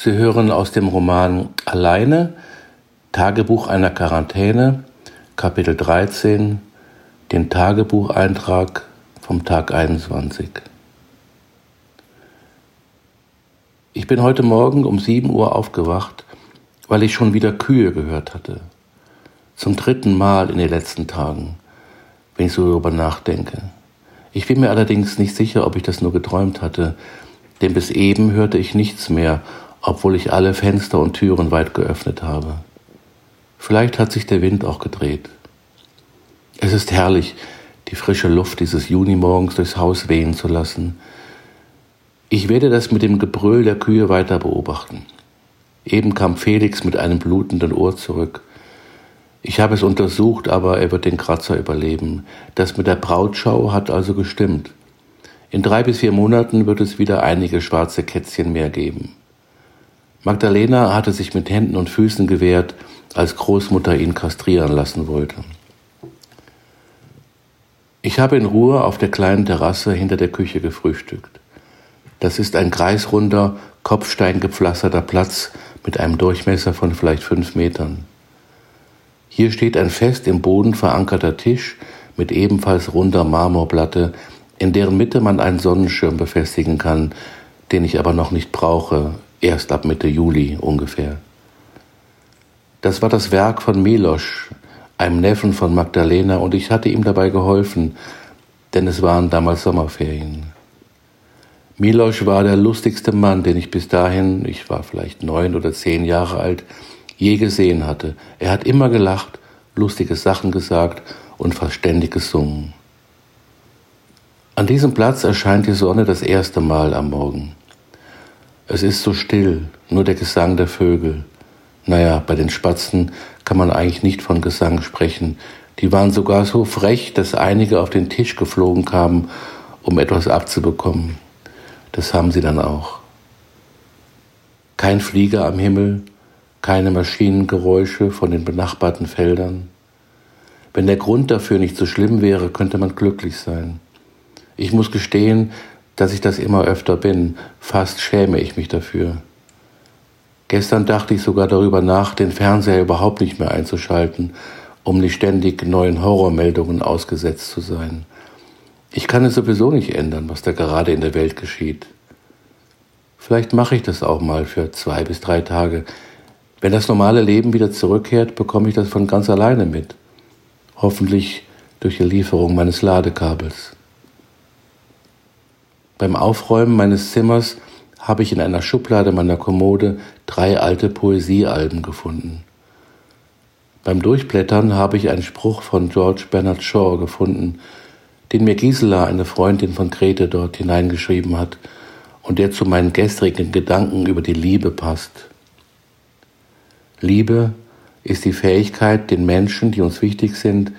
Sie hören aus dem Roman Alleine, Tagebuch einer Quarantäne, Kapitel 13, den Tagebucheintrag vom Tag 21. Ich bin heute Morgen um 7 Uhr aufgewacht, weil ich schon wieder Kühe gehört hatte. Zum dritten Mal in den letzten Tagen, wenn ich so darüber nachdenke. Ich bin mir allerdings nicht sicher, ob ich das nur geträumt hatte, denn bis eben hörte ich nichts mehr obwohl ich alle Fenster und Türen weit geöffnet habe. Vielleicht hat sich der Wind auch gedreht. Es ist herrlich, die frische Luft dieses Junimorgens durchs Haus wehen zu lassen. Ich werde das mit dem Gebrüll der Kühe weiter beobachten. Eben kam Felix mit einem blutenden Ohr zurück. Ich habe es untersucht, aber er wird den Kratzer überleben. Das mit der Brautschau hat also gestimmt. In drei bis vier Monaten wird es wieder einige schwarze Kätzchen mehr geben. Magdalena hatte sich mit Händen und Füßen gewehrt, als Großmutter ihn kastrieren lassen wollte. Ich habe in Ruhe auf der kleinen Terrasse hinter der Küche gefrühstückt. Das ist ein kreisrunder, kopfsteingepflasterter Platz mit einem Durchmesser von vielleicht fünf Metern. Hier steht ein fest im Boden verankerter Tisch mit ebenfalls runder Marmorplatte, in deren Mitte man einen Sonnenschirm befestigen kann, den ich aber noch nicht brauche, erst ab Mitte Juli ungefähr. Das war das Werk von Milosch, einem Neffen von Magdalena, und ich hatte ihm dabei geholfen, denn es waren damals Sommerferien. Milosch war der lustigste Mann, den ich bis dahin, ich war vielleicht neun oder zehn Jahre alt, je gesehen hatte. Er hat immer gelacht, lustige Sachen gesagt und verständig gesungen. An diesem Platz erscheint die Sonne das erste Mal am Morgen. Es ist so still, nur der Gesang der Vögel. Naja, bei den Spatzen kann man eigentlich nicht von Gesang sprechen. Die waren sogar so frech, dass einige auf den Tisch geflogen kamen, um etwas abzubekommen. Das haben sie dann auch. Kein Flieger am Himmel, keine Maschinengeräusche von den benachbarten Feldern. Wenn der Grund dafür nicht so schlimm wäre, könnte man glücklich sein. Ich muss gestehen, dass ich das immer öfter bin. Fast schäme ich mich dafür. Gestern dachte ich sogar darüber nach, den Fernseher überhaupt nicht mehr einzuschalten, um nicht ständig neuen Horrormeldungen ausgesetzt zu sein. Ich kann es sowieso nicht ändern, was da gerade in der Welt geschieht. Vielleicht mache ich das auch mal für zwei bis drei Tage. Wenn das normale Leben wieder zurückkehrt, bekomme ich das von ganz alleine mit. Hoffentlich durch die Lieferung meines Ladekabels. Beim Aufräumen meines Zimmers habe ich in einer Schublade meiner Kommode drei alte Poesiealben gefunden. Beim Durchblättern habe ich einen Spruch von George Bernard Shaw gefunden, den mir Gisela, eine Freundin von Grete, dort hineingeschrieben hat und der zu meinen gestrigen Gedanken über die Liebe passt. Liebe ist die Fähigkeit, den Menschen, die uns wichtig sind,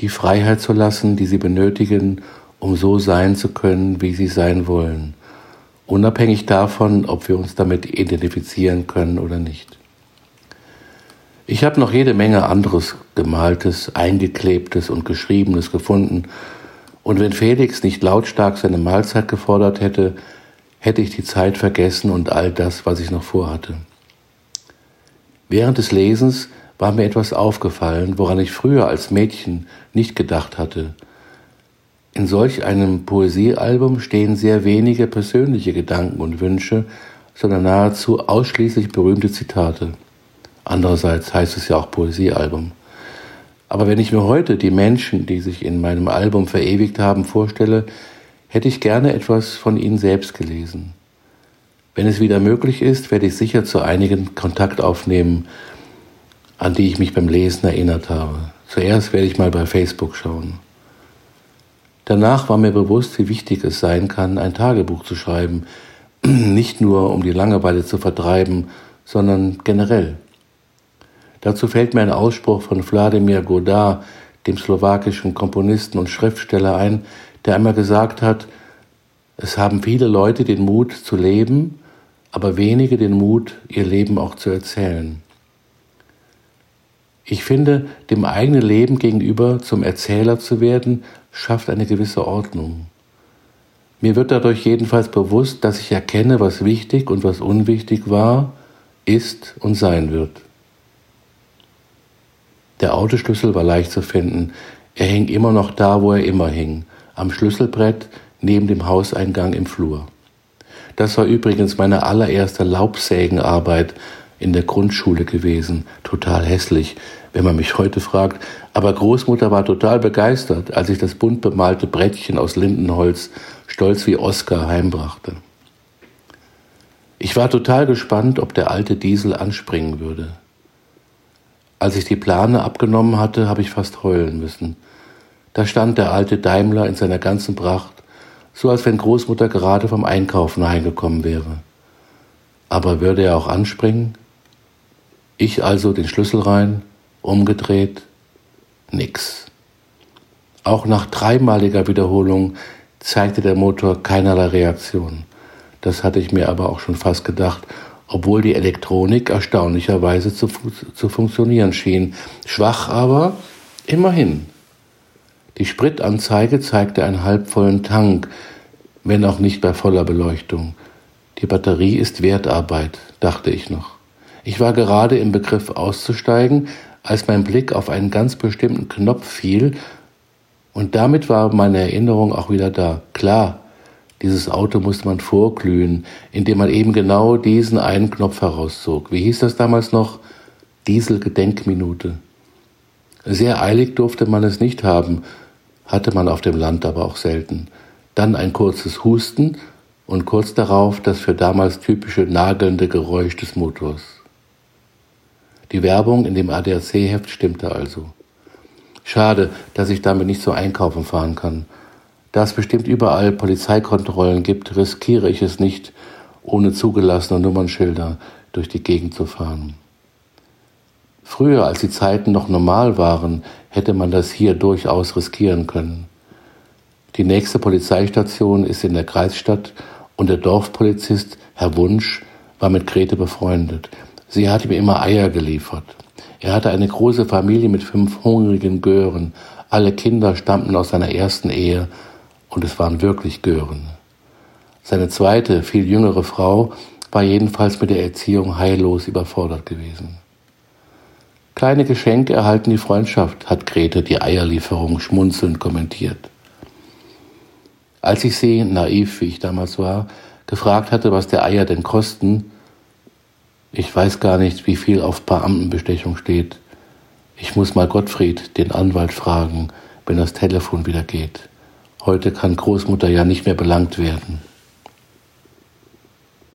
die Freiheit zu lassen, die sie benötigen, um so sein zu können, wie sie sein wollen, unabhängig davon, ob wir uns damit identifizieren können oder nicht. Ich habe noch jede Menge anderes gemaltes, eingeklebtes und geschriebenes gefunden, und wenn Felix nicht lautstark seine Mahlzeit gefordert hätte, hätte ich die Zeit vergessen und all das, was ich noch vorhatte. Während des Lesens war mir etwas aufgefallen, woran ich früher als Mädchen nicht gedacht hatte, in solch einem Poesiealbum stehen sehr wenige persönliche Gedanken und Wünsche, sondern nahezu ausschließlich berühmte Zitate. Andererseits heißt es ja auch Poesiealbum. Aber wenn ich mir heute die Menschen, die sich in meinem Album verewigt haben, vorstelle, hätte ich gerne etwas von ihnen selbst gelesen. Wenn es wieder möglich ist, werde ich sicher zu einigen Kontakt aufnehmen, an die ich mich beim Lesen erinnert habe. Zuerst werde ich mal bei Facebook schauen. Danach war mir bewusst, wie wichtig es sein kann, ein Tagebuch zu schreiben, nicht nur um die Langeweile zu vertreiben, sondern generell. Dazu fällt mir ein Ausspruch von Wladimir Godard, dem slowakischen Komponisten und Schriftsteller ein, der einmal gesagt hat, es haben viele Leute den Mut zu leben, aber wenige den Mut, ihr Leben auch zu erzählen. Ich finde, dem eigenen Leben gegenüber zum Erzähler zu werden, schafft eine gewisse Ordnung. Mir wird dadurch jedenfalls bewusst, dass ich erkenne, was wichtig und was unwichtig war ist und sein wird. Der Autoschlüssel war leicht zu finden. Er hing immer noch da, wo er immer hing, am Schlüsselbrett neben dem Hauseingang im Flur. Das war übrigens meine allererste Laubsägenarbeit in der Grundschule gewesen. Total hässlich, wenn man mich heute fragt. Aber Großmutter war total begeistert, als ich das bunt bemalte Brettchen aus Lindenholz stolz wie Oskar heimbrachte. Ich war total gespannt, ob der alte Diesel anspringen würde. Als ich die Plane abgenommen hatte, habe ich fast heulen müssen. Da stand der alte Daimler in seiner ganzen Pracht, so als wenn Großmutter gerade vom Einkaufen heimgekommen wäre. Aber würde er auch anspringen? Ich also den Schlüssel rein, umgedreht, nix. Auch nach dreimaliger Wiederholung zeigte der Motor keinerlei Reaktion. Das hatte ich mir aber auch schon fast gedacht, obwohl die Elektronik erstaunlicherweise zu, zu funktionieren schien. Schwach aber immerhin. Die Spritanzeige zeigte einen halbvollen Tank, wenn auch nicht bei voller Beleuchtung. Die Batterie ist Wertarbeit, dachte ich noch. Ich war gerade im Begriff auszusteigen, als mein Blick auf einen ganz bestimmten Knopf fiel, und damit war meine Erinnerung auch wieder da. Klar, dieses Auto musste man vorglühen, indem man eben genau diesen einen Knopf herauszog. Wie hieß das damals noch? Dieselgedenkminute. Sehr eilig durfte man es nicht haben, hatte man auf dem Land aber auch selten. Dann ein kurzes Husten und kurz darauf das für damals typische nagelnde Geräusch des Motors. Die Werbung in dem ADAC-Heft stimmte also. Schade, dass ich damit nicht so einkaufen fahren kann. Da es bestimmt überall Polizeikontrollen gibt, riskiere ich es nicht, ohne zugelassene Nummernschilder durch die Gegend zu fahren. Früher, als die Zeiten noch normal waren, hätte man das hier durchaus riskieren können. Die nächste Polizeistation ist in der Kreisstadt und der Dorfpolizist, Herr Wunsch, war mit Grete befreundet. Sie hat ihm immer Eier geliefert. Er hatte eine große Familie mit fünf hungrigen Gören. Alle Kinder stammten aus seiner ersten Ehe und es waren wirklich Gören. Seine zweite, viel jüngere Frau war jedenfalls mit der Erziehung heillos überfordert gewesen. Kleine Geschenke erhalten die Freundschaft, hat Grete die Eierlieferung schmunzelnd kommentiert. Als ich sie, naiv wie ich damals war, gefragt hatte, was der Eier denn kosten, ich weiß gar nicht, wie viel auf Beamtenbestechung steht. Ich muss mal Gottfried, den Anwalt, fragen, wenn das Telefon wieder geht. Heute kann Großmutter ja nicht mehr belangt werden.